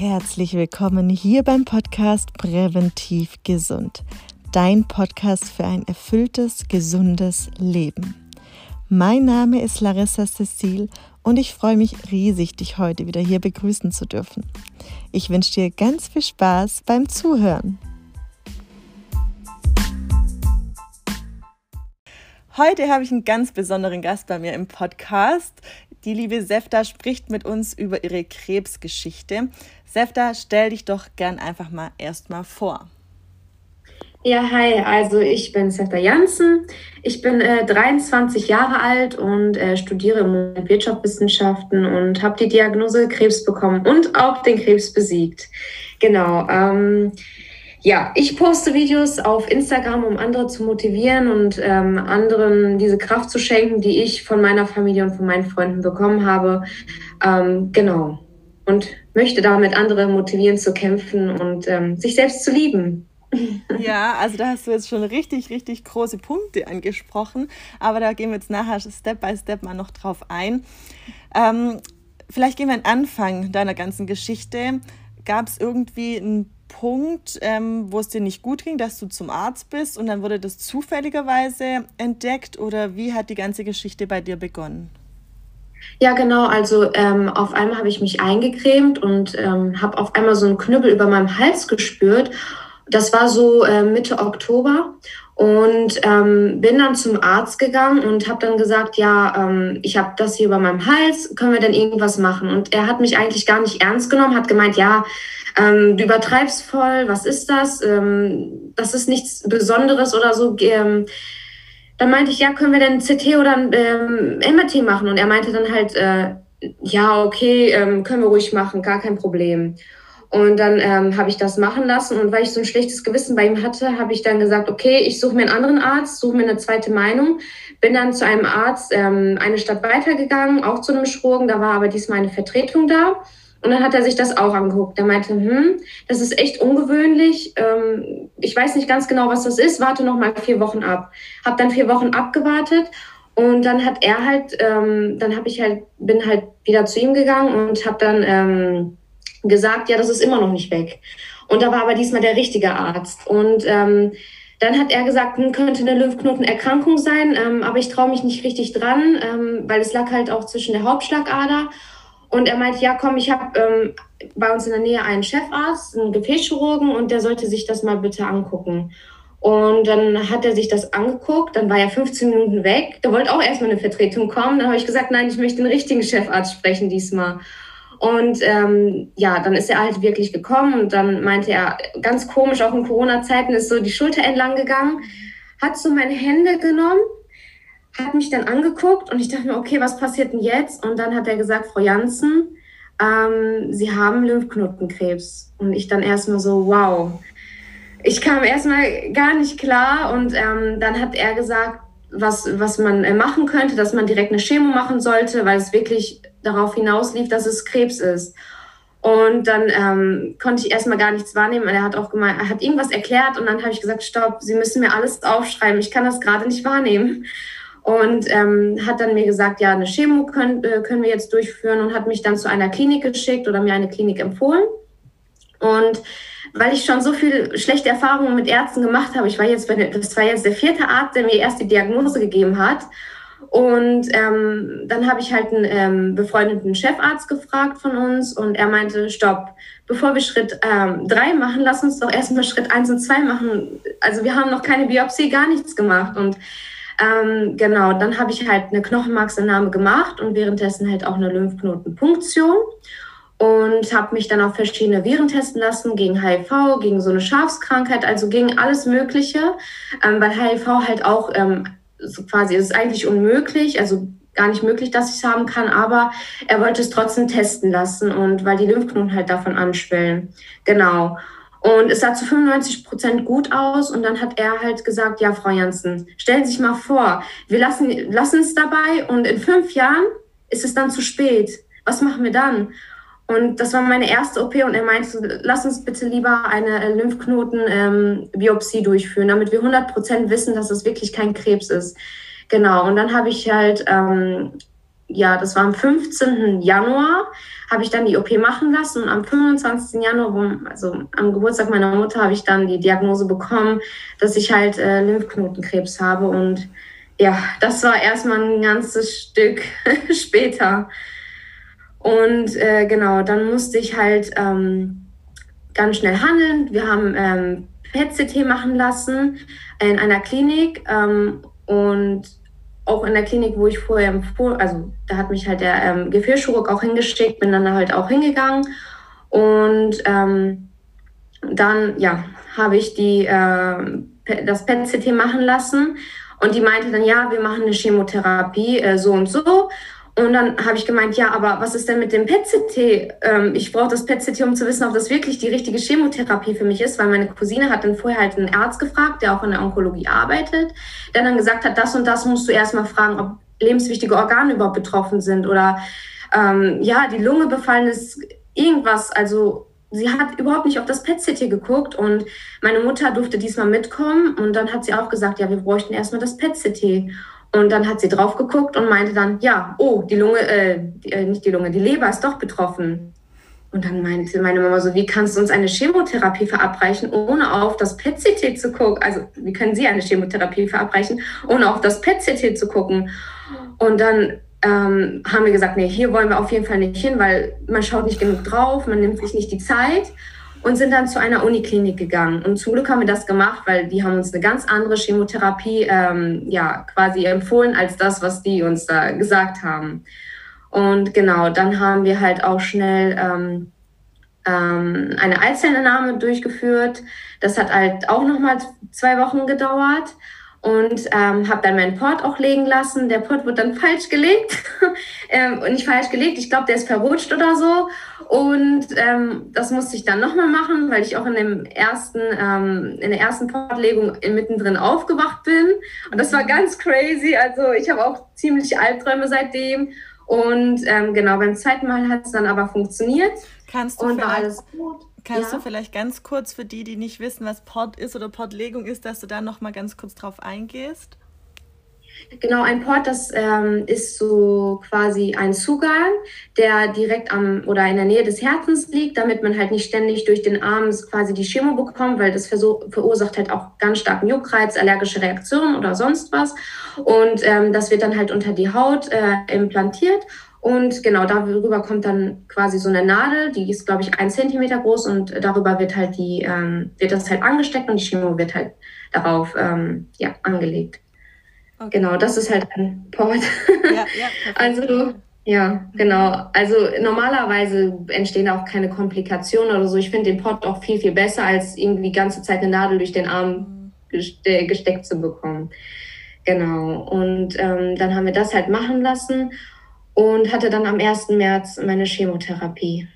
Herzlich willkommen hier beim Podcast Präventiv Gesund, dein Podcast für ein erfülltes, gesundes Leben. Mein Name ist Larissa Cecil und ich freue mich riesig, dich heute wieder hier begrüßen zu dürfen. Ich wünsche dir ganz viel Spaß beim Zuhören. Heute habe ich einen ganz besonderen Gast bei mir im Podcast. Die liebe Sefta spricht mit uns über ihre Krebsgeschichte. Sefta, stell dich doch gern einfach mal erstmal vor. Ja, hi, also ich bin Sefta Janssen. Ich bin äh, 23 Jahre alt und äh, studiere Wirtschaftswissenschaften und habe die Diagnose Krebs bekommen und auch den Krebs besiegt. Genau. Ähm, ja, ich poste Videos auf Instagram, um andere zu motivieren und ähm, anderen diese Kraft zu schenken, die ich von meiner Familie und von meinen Freunden bekommen habe. Ähm, genau. Und möchte damit andere motivieren zu kämpfen und ähm, sich selbst zu lieben. Ja, also da hast du jetzt schon richtig, richtig große Punkte angesprochen, aber da gehen wir jetzt nachher Step by Step mal noch drauf ein. Ähm, vielleicht gehen wir an den Anfang deiner ganzen Geschichte. Gab es irgendwie einen Punkt, ähm, wo es dir nicht gut ging, dass du zum Arzt bist und dann wurde das zufälligerweise entdeckt oder wie hat die ganze Geschichte bei dir begonnen? Ja, genau. Also ähm, auf einmal habe ich mich eingecremt und ähm, habe auf einmal so einen Knüppel über meinem Hals gespürt. Das war so äh, Mitte Oktober und ähm, bin dann zum Arzt gegangen und habe dann gesagt, ja, ähm, ich habe das hier über meinem Hals, können wir denn irgendwas machen? Und er hat mich eigentlich gar nicht ernst genommen, hat gemeint, ja, ähm, du übertreibst voll, was ist das? Ähm, das ist nichts Besonderes oder so. Ähm, dann meinte ich, ja, können wir denn CT oder ähm, MRT machen? Und er meinte dann halt, äh, ja, okay, ähm, können wir ruhig machen, gar kein Problem. Und dann ähm, habe ich das machen lassen und weil ich so ein schlechtes Gewissen bei ihm hatte, habe ich dann gesagt, okay, ich suche mir einen anderen Arzt, suche mir eine zweite Meinung. Bin dann zu einem Arzt ähm, eine Stadt weitergegangen, auch zu einem Chirurgen, da war aber diesmal eine Vertretung da. Und dann hat er sich das auch angeguckt. Er meinte, hm, das ist echt ungewöhnlich. Ähm, ich weiß nicht ganz genau, was das ist. Warte noch mal vier Wochen ab. Hab dann vier Wochen abgewartet und dann hat er halt, ähm, dann habe ich halt, bin halt wieder zu ihm gegangen und habe dann ähm, gesagt, ja, das ist immer noch nicht weg. Und da war aber diesmal der richtige Arzt. Und ähm, dann hat er gesagt, hm, könnte eine Lymphknotenerkrankung sein, ähm, aber ich traue mich nicht richtig dran, ähm, weil es lag halt auch zwischen der Hauptschlagader und er meinte, ja, komm, ich habe ähm, bei uns in der Nähe einen Chefarzt, einen Gefäßchirurgen, und der sollte sich das mal bitte angucken. Und dann hat er sich das angeguckt, dann war er 15 Minuten weg. Da wollte auch erstmal eine Vertretung kommen. Dann habe ich gesagt, nein, ich möchte den richtigen Chefarzt sprechen diesmal. Und ähm, ja, dann ist er halt wirklich gekommen und dann meinte er, ganz komisch, auch in Corona-Zeiten ist so die Schulter entlang gegangen, hat so meine Hände genommen hat mich dann angeguckt und ich dachte mir, okay, was passiert denn jetzt? Und dann hat er gesagt, Frau Janssen, ähm, Sie haben Lymphknotenkrebs. Und ich dann erstmal so, wow. Ich kam erstmal gar nicht klar und ähm, dann hat er gesagt, was, was man äh, machen könnte, dass man direkt eine Chemo machen sollte, weil es wirklich darauf hinauslief, dass es Krebs ist. Und dann ähm, konnte ich erstmal gar nichts wahrnehmen. Und er hat auch gemeint, er hat irgendwas erklärt und dann habe ich gesagt, stopp, Sie müssen mir alles aufschreiben. Ich kann das gerade nicht wahrnehmen und ähm, hat dann mir gesagt, ja, eine Chemo können, äh, können wir jetzt durchführen und hat mich dann zu einer Klinik geschickt oder mir eine Klinik empfohlen. Und weil ich schon so viel schlechte Erfahrungen mit Ärzten gemacht habe, ich war jetzt, bei, das war jetzt der vierte Arzt, der mir erst die Diagnose gegeben hat. Und ähm, dann habe ich halt einen ähm, befreundeten Chefarzt gefragt von uns und er meinte, stopp, bevor wir Schritt ähm, drei machen, lass uns doch erstmal Schritt eins und zwei machen. Also wir haben noch keine Biopsie, gar nichts gemacht. Und ähm, genau, dann habe ich halt eine Knochenmarksentnahme gemacht und währenddessen halt auch eine Lymphknotenpunktion und habe mich dann auf verschiedene Viren testen lassen gegen HIV, gegen so eine Schafskrankheit, also gegen alles Mögliche, ähm, weil HIV halt auch ähm, so quasi ist eigentlich unmöglich, also gar nicht möglich, dass ich es haben kann, aber er wollte es trotzdem testen lassen und weil die Lymphknoten halt davon anschwellen. Genau. Und es sah zu 95 Prozent gut aus. Und dann hat er halt gesagt, ja, Frau Janssen, stellen Sie sich mal vor, wir lassen, lassen es dabei und in fünf Jahren ist es dann zu spät. Was machen wir dann? Und das war meine erste OP und er meinte, lass uns bitte lieber eine Lymphknoten-Biopsie ähm, durchführen, damit wir 100 Prozent wissen, dass es wirklich kein Krebs ist. Genau, und dann habe ich halt ähm, ja, das war am 15. Januar, habe ich dann die OP machen lassen und am 25. Januar, also am Geburtstag meiner Mutter, habe ich dann die Diagnose bekommen, dass ich halt äh, Lymphknotenkrebs habe und ja, das war erstmal ein ganzes Stück später. Und äh, genau, dann musste ich halt ähm, ganz schnell handeln. Wir haben ähm, PET-CT machen lassen in einer Klinik ähm, und auch in der Klinik, wo ich vorher empfohlen, also da hat mich halt der ähm, Gefäßchirurg auch hingeschickt, bin dann halt auch hingegangen und ähm, dann ja habe ich die äh, das PET-CT machen lassen und die meinte dann, ja, wir machen eine Chemotherapie äh, so und so. Und dann habe ich gemeint, ja, aber was ist denn mit dem PET-CT? Ähm, ich brauche das PET-CT, um zu wissen, ob das wirklich die richtige Chemotherapie für mich ist, weil meine Cousine hat dann vorher halt einen Arzt gefragt, der auch in der Onkologie arbeitet, der dann gesagt hat, das und das musst du erstmal fragen, ob lebenswichtige Organe überhaupt betroffen sind oder ähm, ja, die Lunge befallen ist, irgendwas. Also sie hat überhaupt nicht auf das PET-CT geguckt und meine Mutter durfte diesmal mitkommen und dann hat sie auch gesagt, ja, wir bräuchten erstmal das PET-CT. Und dann hat sie drauf geguckt und meinte dann, ja, oh, die Lunge, äh, die, äh, nicht die Lunge, die Leber ist doch betroffen. Und dann meinte meine Mama so, wie kannst du uns eine Chemotherapie verabreichen, ohne auf das PET-CT zu gucken? Also, wie können Sie eine Chemotherapie verabreichen, ohne auf das PET-CT zu gucken? Und dann ähm, haben wir gesagt, nee, hier wollen wir auf jeden Fall nicht hin, weil man schaut nicht genug drauf, man nimmt sich nicht die Zeit und sind dann zu einer Uniklinik gegangen. Und zum Glück haben wir das gemacht, weil die haben uns eine ganz andere Chemotherapie ähm, ja quasi empfohlen als das, was die uns da gesagt haben. Und genau, dann haben wir halt auch schnell ähm, ähm, eine Eizellennahme durchgeführt. Das hat halt auch nochmal zwei Wochen gedauert und ähm, habe dann meinen Port auch legen lassen. Der Port wird dann falsch gelegt ähm, und nicht falsch gelegt. Ich glaube, der ist verrutscht oder so. Und ähm, das musste ich dann nochmal machen, weil ich auch in dem ersten, ähm, in der ersten Portlegung mittendrin aufgewacht bin. Und das war ganz crazy. Also ich habe auch ziemlich Albträume seitdem. Und ähm, genau, beim zweiten Mal hat es dann aber funktioniert. Kannst du und war alles gut. Kannst ja. du vielleicht ganz kurz für die, die nicht wissen, was Port ist oder Portlegung ist, dass du da noch mal ganz kurz drauf eingehst? Genau, ein Port, das ähm, ist so quasi ein Zugang, der direkt am oder in der Nähe des Herzens liegt, damit man halt nicht ständig durch den Arm quasi die Chemo bekommt, weil das verursacht halt auch ganz starken Juckreiz, allergische Reaktionen oder sonst was. Und ähm, das wird dann halt unter die Haut äh, implantiert und genau darüber kommt dann quasi so eine Nadel, die ist, glaube ich, ein Zentimeter groß und darüber wird halt die, ähm, wird das halt angesteckt und die Chemo wird halt darauf ähm, ja, angelegt. Okay. Genau, das ist halt ein Port. Ja, ja, also ja, genau. Also normalerweise entstehen auch keine Komplikationen oder so. Ich finde den Port auch viel, viel besser, als irgendwie die ganze Zeit eine Nadel durch den Arm geste gesteckt zu bekommen. Genau. Und ähm, dann haben wir das halt machen lassen und hatte dann am 1. März meine Chemotherapie.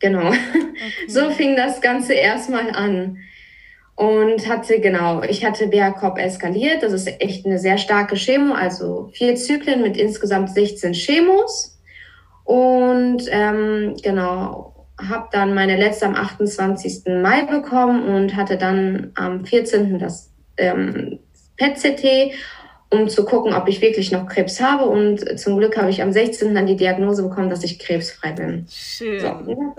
Genau. Okay. So fing das Ganze erstmal an. Und hatte, genau, ich hatte BH-Corp eskaliert. Das ist echt eine sehr starke Chemo, also vier Zyklen mit insgesamt 16 Chemos. Und ähm, genau, habe dann meine letzte am 28. Mai bekommen und hatte dann am 14. das ähm, PET-CT um zu gucken, ob ich wirklich noch Krebs habe. Und zum Glück habe ich am 16. dann die Diagnose bekommen, dass ich krebsfrei bin. Schön. So, ja.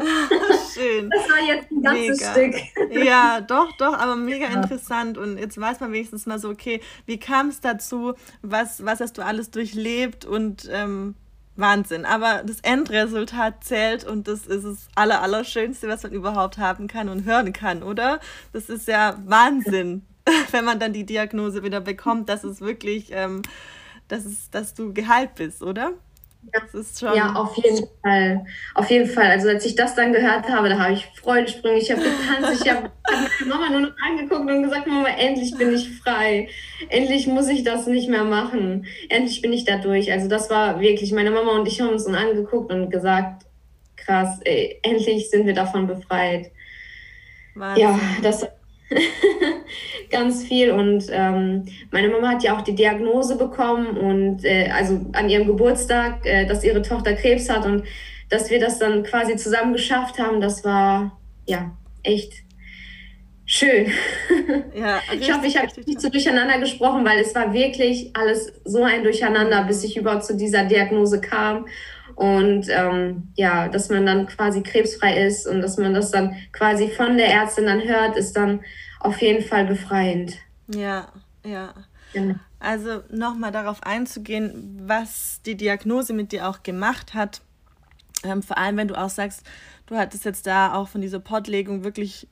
Schön. Das war jetzt ein ganzes mega. Stück. Ja, doch, doch, aber mega ja. interessant. Und jetzt weiß man wenigstens mal so, okay, wie kam es dazu? Was, was hast du alles durchlebt? Und ähm, Wahnsinn. Aber das Endresultat zählt und das ist das Aller, Allerschönste, was man überhaupt haben kann und hören kann, oder? Das ist ja Wahnsinn. wenn man dann die Diagnose wieder bekommt, dass es wirklich, ähm, dass, es, dass du geheilt bist, oder? Ja. Das ist schon ja, auf jeden Fall. Auf jeden Fall. Also als ich das dann gehört habe, da habe ich Freudensprünge, ich habe getanzt, ich habe meine Mama nur noch angeguckt und gesagt, Mama, endlich bin ich frei. Endlich muss ich das nicht mehr machen. Endlich bin ich da durch. Also das war wirklich, meine Mama und ich haben uns dann angeguckt und gesagt, krass, ey, endlich sind wir davon befreit. Wahnsinn. Ja, das ganz viel. Und ähm, meine Mama hat ja auch die Diagnose bekommen und äh, also an ihrem Geburtstag, äh, dass ihre Tochter Krebs hat und dass wir das dann quasi zusammen geschafft haben, das war ja echt schön. Ja, ich hoffe, ich habe nicht so durcheinander gesprochen, weil es war wirklich alles so ein Durcheinander, bis ich überhaupt zu dieser Diagnose kam. Und ähm, ja, dass man dann quasi krebsfrei ist und dass man das dann quasi von der Ärztin dann hört, ist dann auf jeden Fall befreiend. Ja, ja. Genau. Also nochmal darauf einzugehen, was die Diagnose mit dir auch gemacht hat. Ähm, vor allem, wenn du auch sagst, du hattest jetzt da auch von dieser Pottlegung wirklich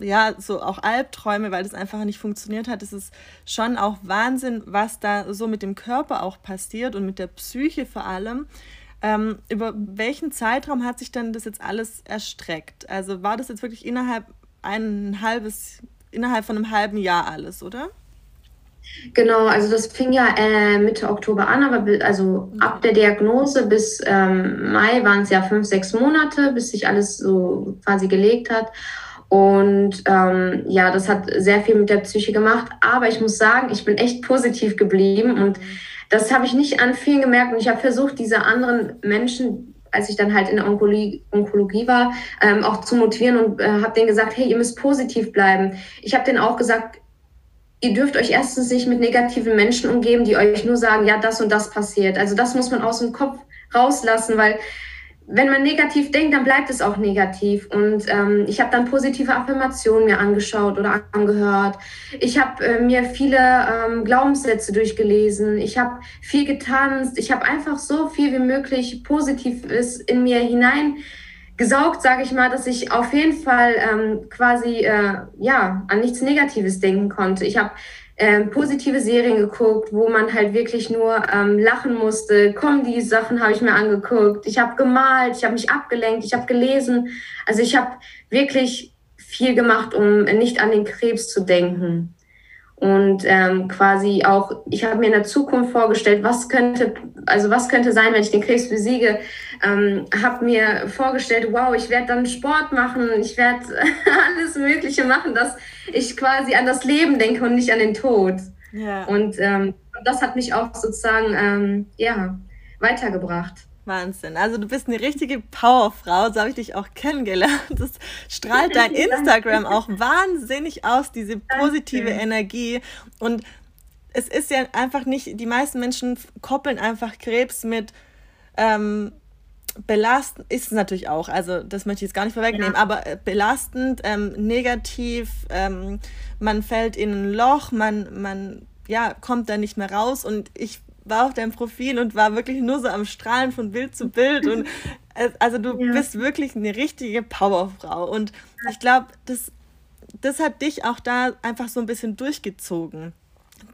ja, so auch Albträume, weil das einfach nicht funktioniert hat. Es ist schon auch Wahnsinn, was da so mit dem Körper auch passiert und mit der Psyche vor allem. Ähm, über welchen Zeitraum hat sich denn das jetzt alles erstreckt? Also war das jetzt wirklich innerhalb ein halbes, innerhalb von einem halben Jahr alles, oder? Genau, also das fing ja äh, Mitte Oktober an, aber also ab der Diagnose bis ähm, Mai waren es ja fünf, sechs Monate, bis sich alles so quasi gelegt hat. Und ähm, ja, das hat sehr viel mit der Psyche gemacht. Aber ich muss sagen, ich bin echt positiv geblieben und das habe ich nicht an vielen gemerkt. Und ich habe versucht, diese anderen Menschen, als ich dann halt in der Onkologie, Onkologie war, ähm, auch zu motivieren und äh, habe denen gesagt, hey, ihr müsst positiv bleiben. Ich habe denen auch gesagt, ihr dürft euch erstens nicht mit negativen Menschen umgeben, die euch nur sagen, ja, das und das passiert. Also das muss man aus dem Kopf rauslassen, weil wenn man negativ denkt, dann bleibt es auch negativ. Und ähm, ich habe dann positive Affirmationen mir angeschaut oder angehört. Ich habe äh, mir viele ähm, Glaubenssätze durchgelesen. Ich habe viel getanzt. Ich habe einfach so viel wie möglich Positives in mir hinein gesaugt, sage ich mal, dass ich auf jeden Fall ähm, quasi äh, ja an nichts Negatives denken konnte. Ich habe ähm, positive Serien geguckt, wo man halt wirklich nur ähm, lachen musste. Comedy-Sachen habe ich mir angeguckt. Ich habe gemalt, ich habe mich abgelenkt, ich habe gelesen. Also ich habe wirklich viel gemacht, um nicht an den Krebs zu denken. Und ähm, quasi auch, ich habe mir in der Zukunft vorgestellt, was könnte, also was könnte sein, wenn ich den Krebs besiege. Ähm, habe mir vorgestellt, wow, ich werde dann Sport machen, ich werde alles Mögliche machen, dass ich quasi an das Leben denke und nicht an den Tod. Ja. Und ähm, das hat mich auch sozusagen ähm, ja, weitergebracht. Wahnsinn. Also du bist eine richtige Powerfrau, so habe ich dich auch kennengelernt. Das strahlt dein Instagram auch wahnsinnig aus, diese positive Danke. Energie. Und es ist ja einfach nicht, die meisten Menschen koppeln einfach Krebs mit ähm, belastend, ist es natürlich auch, also das möchte ich jetzt gar nicht vorwegnehmen, ja. aber äh, belastend, ähm, negativ, ähm, man fällt in ein Loch, man, man ja, kommt da nicht mehr raus und ich war auf deinem Profil und war wirklich nur so am Strahlen von Bild zu Bild. Und also du ja. bist wirklich eine richtige Powerfrau. Und ich glaube, das, das hat dich auch da einfach so ein bisschen durchgezogen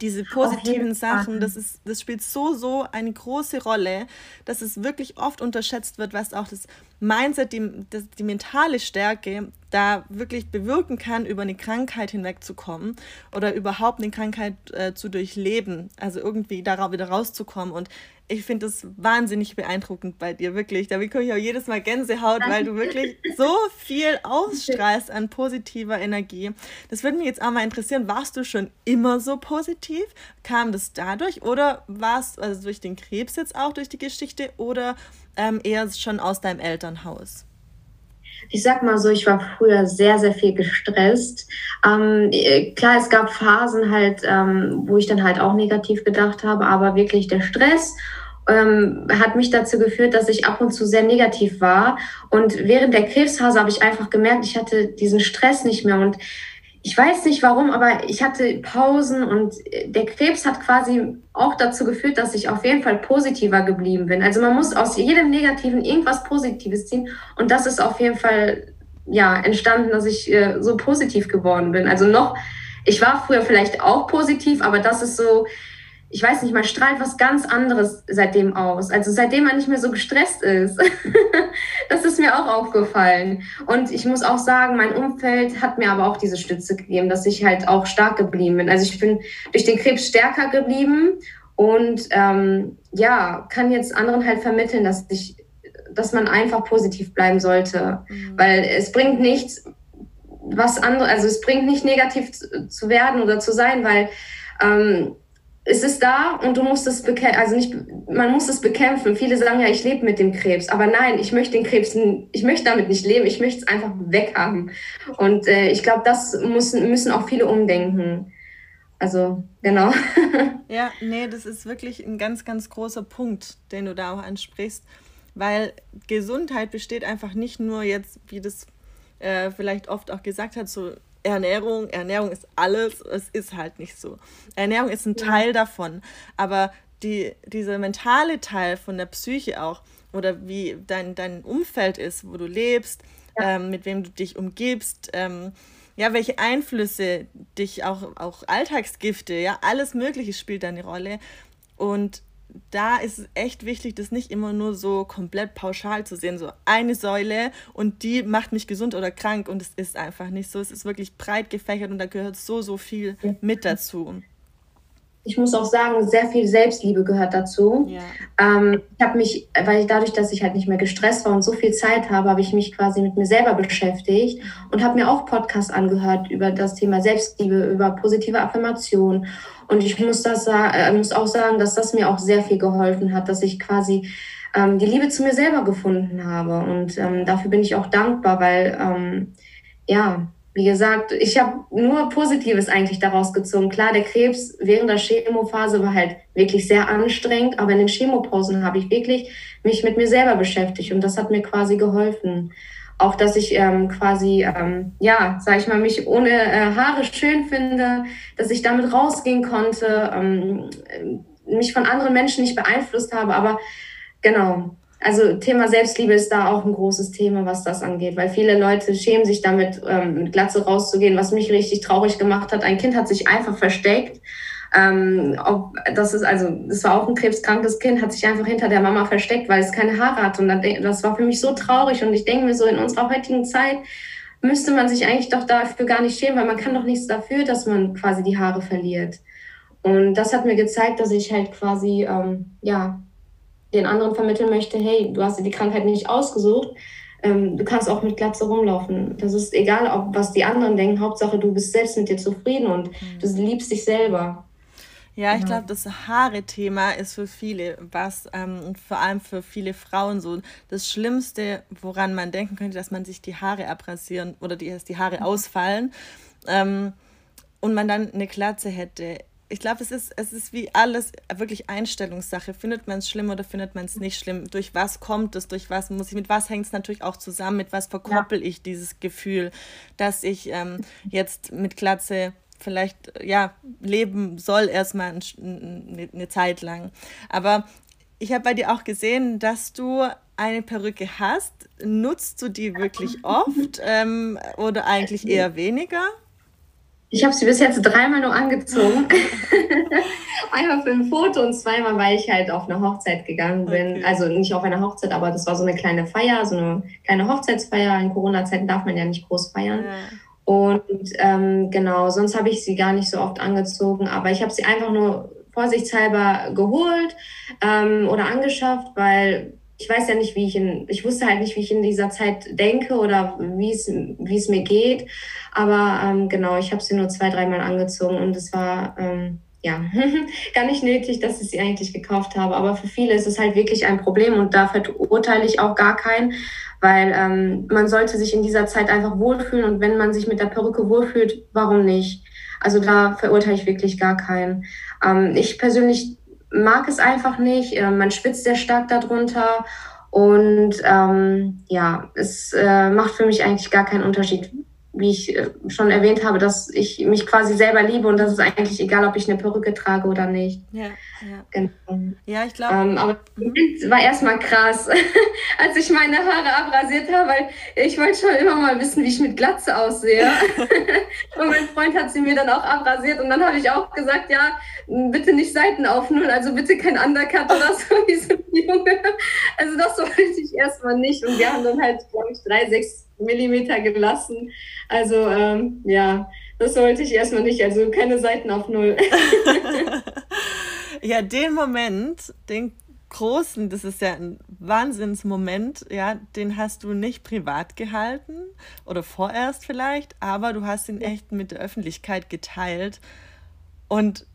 diese positiven Sachen, das, ist, das spielt so, so eine große Rolle, dass es wirklich oft unterschätzt wird, was auch das Mindset, die, das, die mentale Stärke da wirklich bewirken kann, über eine Krankheit hinwegzukommen oder überhaupt eine Krankheit äh, zu durchleben, also irgendwie darauf wieder rauszukommen. Und ich finde das wahnsinnig beeindruckend bei dir, wirklich. Da bekomme ich auch jedes Mal Gänsehaut, weil du wirklich so viel ausstrahlst an positiver Energie. Das würde mich jetzt auch mal interessieren. Warst du schon immer so positiv? Kam das dadurch oder war es also durch den Krebs jetzt auch durch die Geschichte oder ähm, eher schon aus deinem Elternhaus? ich sag mal so, ich war früher sehr, sehr viel gestresst. Ähm, klar, es gab Phasen halt, ähm, wo ich dann halt auch negativ gedacht habe, aber wirklich der Stress ähm, hat mich dazu geführt, dass ich ab und zu sehr negativ war. Und während der Krebsphase habe ich einfach gemerkt, ich hatte diesen Stress nicht mehr und ich weiß nicht warum, aber ich hatte Pausen und der Krebs hat quasi auch dazu geführt, dass ich auf jeden Fall positiver geblieben bin. Also man muss aus jedem Negativen irgendwas Positives ziehen und das ist auf jeden Fall ja entstanden, dass ich äh, so positiv geworden bin. Also noch, ich war früher vielleicht auch positiv, aber das ist so, ich weiß nicht, man strahlt was ganz anderes seitdem aus. Also seitdem man nicht mehr so gestresst ist. das ist mir auch aufgefallen. Und ich muss auch sagen, mein Umfeld hat mir aber auch diese Stütze gegeben, dass ich halt auch stark geblieben bin. Also ich bin durch den Krebs stärker geblieben und ähm, ja, kann jetzt anderen halt vermitteln, dass ich, dass man einfach positiv bleiben sollte. Mhm. Weil es bringt nichts, was andere, also es bringt nicht negativ zu, zu werden oder zu sein, weil ähm, es ist da und du musst es bekämpfen, also nicht, man muss es bekämpfen. Viele sagen ja, ich lebe mit dem Krebs, aber nein, ich möchte den Krebs, ich möchte damit nicht leben, ich möchte es einfach weghaben. Und äh, ich glaube, das müssen, müssen auch viele umdenken. Also, genau. Ja, nee, das ist wirklich ein ganz, ganz großer Punkt, den du da auch ansprichst, weil Gesundheit besteht einfach nicht nur jetzt, wie das äh, vielleicht oft auch gesagt hat, so Ernährung, Ernährung ist alles, es ist halt nicht so. Ernährung ist ein ja. Teil davon, aber die, dieser mentale Teil von der Psyche auch oder wie dein, dein Umfeld ist, wo du lebst, ja. ähm, mit wem du dich umgibst, ähm, ja, welche Einflüsse dich auch, auch Alltagsgifte, ja, alles Mögliche spielt eine Rolle. Und da ist es echt wichtig, das nicht immer nur so komplett pauschal zu sehen, so eine Säule und die macht mich gesund oder krank und es ist einfach nicht so. Es ist wirklich breit gefächert und da gehört so, so viel mit dazu ich muss auch sagen, sehr viel Selbstliebe gehört dazu. Ja. Ähm, ich habe mich, weil ich dadurch, dass ich halt nicht mehr gestresst war und so viel Zeit habe, habe ich mich quasi mit mir selber beschäftigt und habe mir auch Podcasts angehört über das Thema Selbstliebe, über positive Affirmation. Und ich muss das äh, muss auch sagen, dass das mir auch sehr viel geholfen hat, dass ich quasi ähm, die Liebe zu mir selber gefunden habe. Und ähm, dafür bin ich auch dankbar, weil ähm, ja, wie gesagt, ich habe nur Positives eigentlich daraus gezogen. Klar, der Krebs während der Chemophase war halt wirklich sehr anstrengend, aber in den Chemopausen habe ich wirklich mich mit mir selber beschäftigt und das hat mir quasi geholfen. Auch, dass ich ähm, quasi, ähm, ja, sag ich mal, mich ohne äh, Haare schön finde, dass ich damit rausgehen konnte, ähm, mich von anderen Menschen nicht beeinflusst habe, aber genau, also Thema Selbstliebe ist da auch ein großes Thema, was das angeht, weil viele Leute schämen sich damit, ähm, mit Glatze rauszugehen, was mich richtig traurig gemacht hat. Ein Kind hat sich einfach versteckt. Ähm, ob, das ist also, das war auch ein krebskrankes Kind, hat sich einfach hinter der Mama versteckt, weil es keine Haare hat. Und das war für mich so traurig. Und ich denke mir so, in unserer heutigen Zeit müsste man sich eigentlich doch dafür gar nicht schämen, weil man kann doch nichts dafür, dass man quasi die Haare verliert. Und das hat mir gezeigt, dass ich halt quasi, ähm, ja, den anderen vermitteln möchte, hey, du hast dir die Krankheit nicht ausgesucht, ähm, du kannst auch mit Glatze rumlaufen. Das ist egal, ob was die anderen denken, Hauptsache du bist selbst mit dir zufrieden und mhm. du liebst dich selber. Ja, ich glaube, das Haare-Thema ist für viele, was ähm, vor allem für viele Frauen so das Schlimmste, woran man denken könnte, dass man sich die Haare abrasieren oder die, dass die Haare mhm. ausfallen ähm, und man dann eine Glatze hätte ich glaube, es ist, es ist wie alles wirklich Einstellungssache. Findet man es schlimm oder findet man es nicht schlimm? Durch was kommt es? Durch was muss ich, mit was hängt es natürlich auch zusammen? Mit was verkoppel ja. ich dieses Gefühl, dass ich ähm, jetzt mit Glatze vielleicht ja leben soll erstmal eine, eine Zeit lang. Aber ich habe bei dir auch gesehen, dass du eine Perücke hast. Nutzt du die wirklich oft ähm, oder eigentlich eher weniger? Ich habe sie bis jetzt dreimal nur angezogen. Einmal für ein Foto und zweimal, weil ich halt auf eine Hochzeit gegangen bin. Okay. Also nicht auf eine Hochzeit, aber das war so eine kleine Feier, so eine kleine Hochzeitsfeier. In Corona-Zeiten darf man ja nicht groß feiern. Ja. Und ähm, genau, sonst habe ich sie gar nicht so oft angezogen, aber ich habe sie einfach nur vorsichtshalber geholt ähm, oder angeschafft, weil ich weiß ja nicht, wie ich in, ich wusste halt nicht, wie ich in dieser Zeit denke oder wie es, wie es mir geht. Aber ähm, genau, ich habe sie nur zwei, dreimal angezogen und es war ähm, ja gar nicht nötig, dass ich sie eigentlich gekauft habe. Aber für viele ist es halt wirklich ein Problem und da verurteile ich auch gar keinen, weil ähm, man sollte sich in dieser Zeit einfach wohlfühlen und wenn man sich mit der Perücke wohlfühlt, warum nicht? Also da verurteile ich wirklich gar keinen. Ähm, ich persönlich mag es einfach nicht. Äh, man schwitzt sehr stark darunter. Und ähm, ja, es äh, macht für mich eigentlich gar keinen Unterschied, wie ich äh, schon erwähnt habe, dass ich mich quasi selber liebe und das ist eigentlich egal, ob ich eine Perücke trage oder nicht. Ja, ja. Genau. Ja, ich glaube. Ähm, aber es war erstmal krass, als ich meine Haare abrasiert habe, weil ich wollte schon immer mal wissen, wie ich mit Glatze aussehe. und mein Freund hat sie mir dann auch abrasiert und dann habe ich auch gesagt, ja, bitte nicht Seiten aufnull, also bitte kein Undercut oder so, wie so Junge. Also das wollte ich erstmal nicht und wir haben dann halt, glaube ich, drei, sechs Millimeter gelassen. Also ähm, ja, das wollte ich erstmal nicht. Also keine Seiten auf Null. ja, den Moment, den großen, das ist ja ein Wahnsinnsmoment, ja, den hast du nicht privat gehalten oder vorerst vielleicht, aber du hast ihn echt mit der Öffentlichkeit geteilt. Und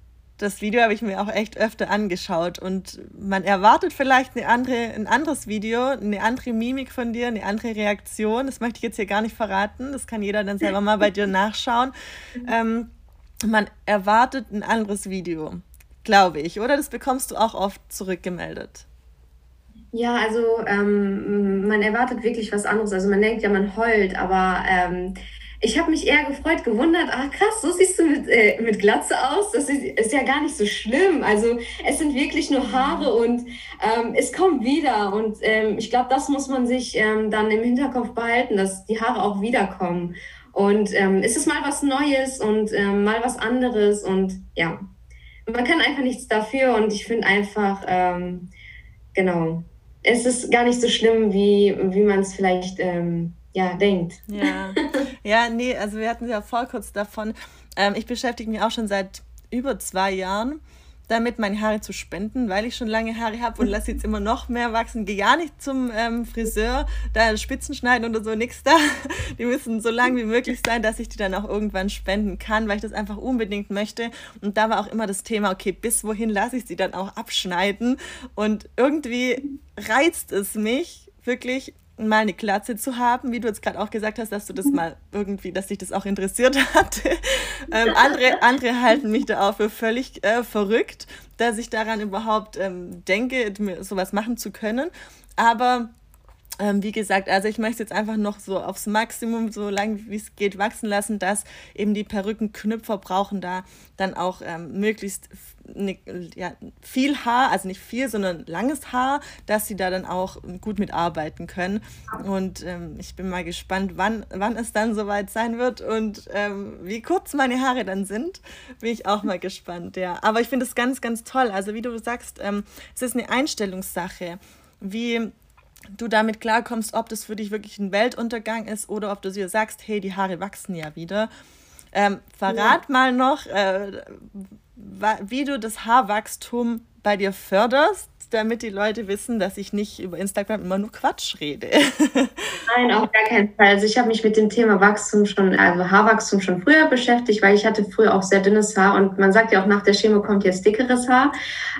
das Video habe ich mir auch echt öfter angeschaut und man erwartet vielleicht eine andere, ein anderes Video, eine andere Mimik von dir, eine andere Reaktion. Das möchte ich jetzt hier gar nicht verraten. Das kann jeder dann selber mal bei dir nachschauen. Ähm, man erwartet ein anderes Video, glaube ich, oder? Das bekommst du auch oft zurückgemeldet. Ja, also ähm, man erwartet wirklich was anderes. Also man denkt ja, man heult, aber ähm, ich habe mich eher gefreut, gewundert, ach krass, so siehst du mit, äh, mit Glatze aus. Das ist, ist, ja gar nicht so schlimm. Also es sind wirklich nur Haare und ähm, es kommt wieder. Und ähm, ich glaube, das muss man sich ähm, dann im Hinterkopf behalten, dass die Haare auch wiederkommen. Und ähm, es ist mal was Neues und ähm, mal was anderes. Und ja, man kann einfach nichts dafür. Und ich finde einfach, ähm, genau, es ist gar nicht so schlimm, wie, wie man es vielleicht ähm, ja, denkt. Ja. ja, nee, also wir hatten ja vor kurz davon. Ähm, ich beschäftige mich auch schon seit über zwei Jahren damit, meine Haare zu spenden, weil ich schon lange Haare habe und lasse jetzt immer noch mehr wachsen. Gehe gar nicht zum ähm, Friseur, da Spitzen schneiden oder so, nichts da. Die müssen so lang wie möglich sein, dass ich die dann auch irgendwann spenden kann, weil ich das einfach unbedingt möchte. Und da war auch immer das Thema, okay, bis wohin lasse ich sie dann auch abschneiden? Und irgendwie reizt es mich wirklich mal eine Glatze zu haben, wie du jetzt gerade auch gesagt hast, dass du das mal irgendwie, dass dich das auch interessiert hatte. Ähm, andere, andere halten mich da auch für völlig äh, verrückt, dass ich daran überhaupt ähm, denke, sowas machen zu können. Aber ähm, wie gesagt, also ich möchte jetzt einfach noch so aufs Maximum, so lange wie es geht, wachsen lassen, dass eben die Perückenknüpfer brauchen da dann auch ähm, möglichst ne, ja, viel Haar, also nicht viel, sondern langes Haar, dass sie da dann auch gut mitarbeiten können. Und ähm, ich bin mal gespannt, wann, wann es dann soweit sein wird und ähm, wie kurz meine Haare dann sind. Bin ich auch mal gespannt, ja. Aber ich finde es ganz, ganz toll. Also wie du sagst, ähm, es ist eine Einstellungssache. Wie du damit klarkommst, ob das für dich wirklich ein Weltuntergang ist oder ob du dir sagst, hey, die Haare wachsen ja wieder. Ähm, verrat ja. mal noch, äh, wie du das Haarwachstum bei dir förderst, damit die Leute wissen, dass ich nicht über Instagram immer nur Quatsch rede. Nein, auf gar keinen Fall. Also ich habe mich mit dem Thema Wachstum schon, also Haarwachstum schon früher beschäftigt, weil ich hatte früher auch sehr dünnes Haar und man sagt ja auch nach der Chemo kommt jetzt dickeres Haar.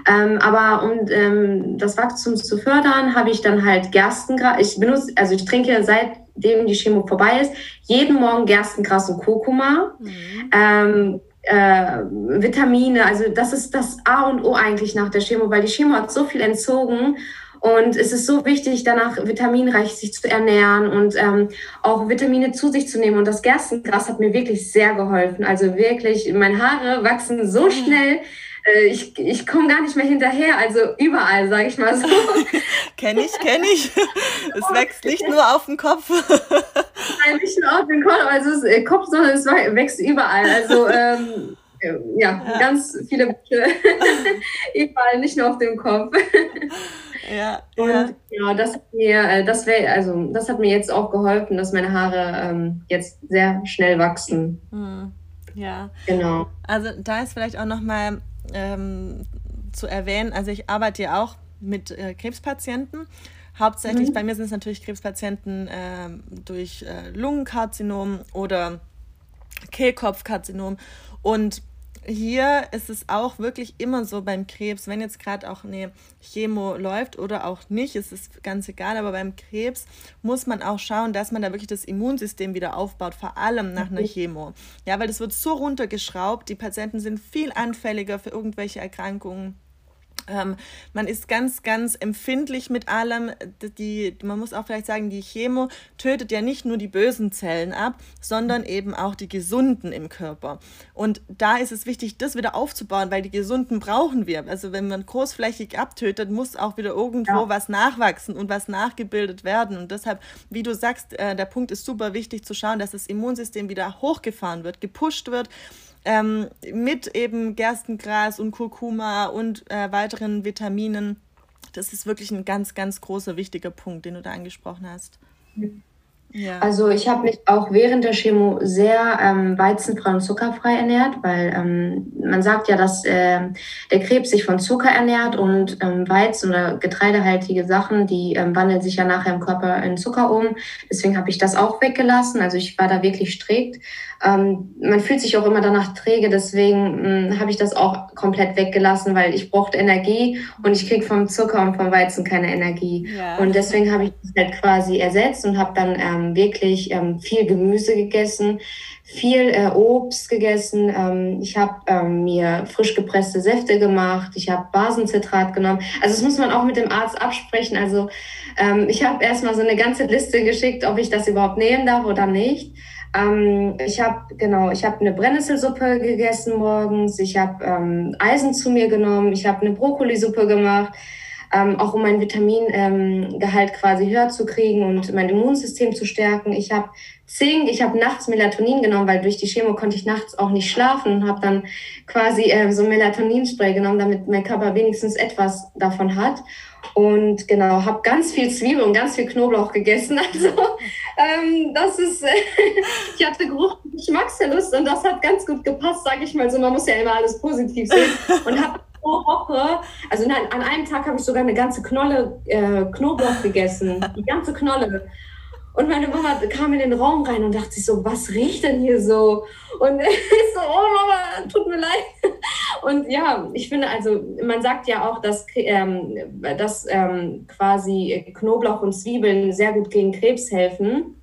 Ähm, aber um ähm, das Wachstum zu fördern, habe ich dann halt Gerstengras. Ich benutze, also ich trinke seitdem die Chemo vorbei ist, jeden Morgen Gerstengras und Kurkuma. Mhm. Ähm, äh, Vitamine, also das ist das A und O eigentlich nach der Chemo, weil die Chemo hat so viel entzogen und es ist so wichtig, danach vitaminreich sich zu ernähren und ähm, auch Vitamine zu sich zu nehmen. Und das Gerstengras hat mir wirklich sehr geholfen. Also wirklich, meine Haare wachsen so mhm. schnell. Äh, ich, ich komme gar nicht mehr hinterher, also überall, sage ich mal so. kenne ich, kenne ich. Es wächst nicht nur auf dem Kopf. Nein, nicht nur auf dem Kopf, also es, äh, Kopf, sondern es wächst überall. Also ähm, ja, ja, ganz viele Büsche. überall, nicht nur auf dem Kopf. Ja, und ja. genau, das hat mir, äh, das wäre, also das hat mir jetzt auch geholfen, dass meine Haare ähm, jetzt sehr schnell wachsen. Hm. Ja. Genau. Also da ist vielleicht auch nochmal ähm, zu erwähnen, also ich arbeite ja auch mit äh, Krebspatienten. Hauptsächlich mhm. bei mir sind es natürlich Krebspatienten äh, durch äh, Lungenkarzinom oder Kehlkopfkarzinom. Und hier ist es auch wirklich immer so beim Krebs, wenn jetzt gerade auch eine Chemo läuft oder auch nicht, ist es ganz egal, aber beim Krebs muss man auch schauen, dass man da wirklich das Immunsystem wieder aufbaut, vor allem nach einer. Chemo. Ja, weil das wird so runtergeschraubt, die Patienten sind viel anfälliger für irgendwelche Erkrankungen ähm, man ist ganz, ganz empfindlich mit allem. Die, man muss auch vielleicht sagen, die Chemo tötet ja nicht nur die bösen Zellen ab, sondern eben auch die gesunden im Körper. Und da ist es wichtig, das wieder aufzubauen, weil die gesunden brauchen wir. Also wenn man großflächig abtötet, muss auch wieder irgendwo ja. was nachwachsen und was nachgebildet werden. Und deshalb, wie du sagst, äh, der Punkt ist super wichtig zu schauen, dass das Immunsystem wieder hochgefahren wird, gepusht wird ähm, mit eben Gerstengras und Kurkuma und äh, weiteren Vitaminen. Das ist wirklich ein ganz, ganz großer, wichtiger Punkt, den du da angesprochen hast. Ja. Also ich habe mich auch während der Chemo sehr ähm, weizenfrei und zuckerfrei ernährt, weil ähm, man sagt ja, dass äh, der Krebs sich von Zucker ernährt und ähm, Weizen oder getreidehaltige Sachen, die ähm, wandeln sich ja nachher im Körper in Zucker um. Deswegen habe ich das auch weggelassen. Also ich war da wirklich strikt. Ähm, man fühlt sich auch immer danach träge, deswegen hm, habe ich das auch komplett weggelassen, weil ich brauchte Energie und ich krieg vom Zucker und vom Weizen keine Energie. Ja. Und deswegen habe ich das halt quasi ersetzt und habe dann ähm, wirklich ähm, viel Gemüse gegessen, viel äh, Obst gegessen. Ähm, ich habe ähm, mir frisch gepresste Säfte gemacht. Ich habe Basenzitrat genommen. Also das muss man auch mit dem Arzt absprechen. Also ähm, ich habe erstmal so eine ganze Liste geschickt, ob ich das überhaupt nehmen darf oder nicht. Ähm, ich habe genau, ich habe eine Brennnesselsuppe gegessen morgens. Ich habe ähm, Eisen zu mir genommen. Ich habe eine Brokkolisuppe gemacht, ähm, auch um mein Vitamingehalt quasi höher zu kriegen und mein Immunsystem zu stärken. Ich habe Zink, ich habe nachts Melatonin genommen, weil durch die Chemo konnte ich nachts auch nicht schlafen und habe dann quasi äh, so Melatoninspray genommen, damit mein Körper wenigstens etwas davon hat. Und genau, habe ganz viel Zwiebel und ganz viel Knoblauch gegessen. Also ähm, das ist, ich hatte Geruch Geschmacksverlust und das hat ganz gut gepasst, sage ich mal so. Man muss ja immer alles positiv sehen. Und habe pro Woche, also nein, an einem Tag habe ich sogar eine ganze Knolle äh, Knoblauch gegessen. Die ganze Knolle. Und meine Mama kam in den Raum rein und dachte sich so, was riecht denn hier so? Und ich so, oh Mama, tut mir leid. Und ja, ich finde also, man sagt ja auch, dass, ähm, dass ähm, quasi Knoblauch und Zwiebeln sehr gut gegen Krebs helfen.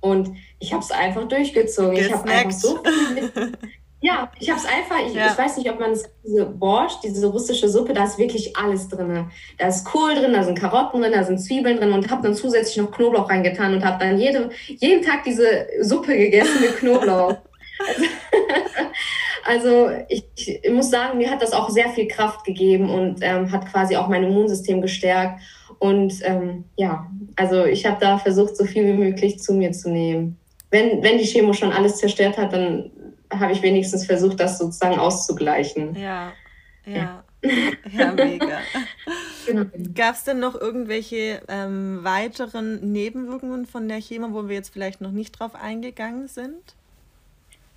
Und ich habe es einfach durchgezogen. Ich habe einfach so viel Ja, ich habe es einfach, ich, ja. ich, weiß nicht, ob man es, diese Borscht, diese russische Suppe, da ist wirklich alles drin. Da ist Kohl drin, da sind Karotten drin, da sind Zwiebeln drin und habe dann zusätzlich noch Knoblauch reingetan und habe dann jede, jeden Tag diese Suppe gegessen mit Knoblauch. also ich, ich, muss sagen, mir hat das auch sehr viel Kraft gegeben und ähm, hat quasi auch mein Immunsystem gestärkt. Und ähm, ja, also ich habe da versucht, so viel wie möglich zu mir zu nehmen. Wenn, wenn die Chemo schon alles zerstört hat, dann habe ich wenigstens versucht, das sozusagen auszugleichen. Ja, ja. Ja, mega. Genau. Gab es denn noch irgendwelche ähm, weiteren Nebenwirkungen von der Chemo, wo wir jetzt vielleicht noch nicht drauf eingegangen sind?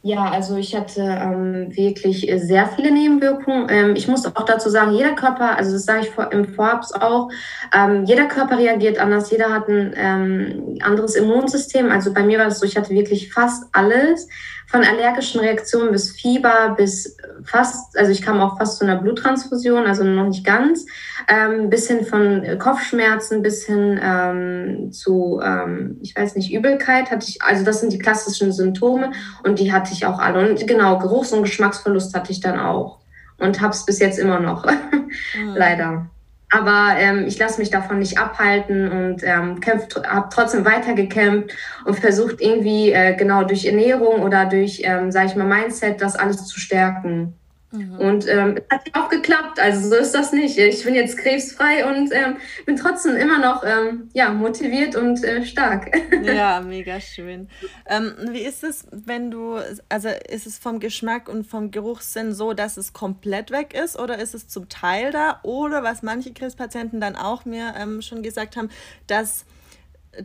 Ja, also ich hatte ähm, wirklich sehr viele Nebenwirkungen. Ähm, ich muss auch dazu sagen, jeder Körper, also das sage ich vor, im Vorabs auch, ähm, jeder Körper reagiert anders, jeder hat ein ähm, anderes Immunsystem. Also bei mir war es so, ich hatte wirklich fast alles von allergischen Reaktionen bis Fieber bis fast, also ich kam auch fast zu einer Bluttransfusion, also noch nicht ganz, ähm, bis hin von Kopfschmerzen bis hin ähm, zu, ähm, ich weiß nicht, Übelkeit hatte ich, also das sind die klassischen Symptome und die hatte ich auch alle. Und genau, Geruchs- und Geschmacksverlust hatte ich dann auch und habe es bis jetzt immer noch, mhm. leider. Aber ähm, ich lasse mich davon nicht abhalten und ähm, habe trotzdem weitergekämpft und versucht irgendwie äh, genau durch Ernährung oder durch, ähm, sage ich mal, Mindset das alles zu stärken. Mhm. Und ähm, es hat auch geklappt. Also so ist das nicht. Ich bin jetzt krebsfrei und ähm, bin trotzdem immer noch ähm, ja, motiviert und äh, stark. Ja, mega schön. Ähm, wie ist es, wenn du, also ist es vom Geschmack und vom Geruchssinn so, dass es komplett weg ist oder ist es zum Teil da? Oder was manche Krebspatienten dann auch mir ähm, schon gesagt haben, dass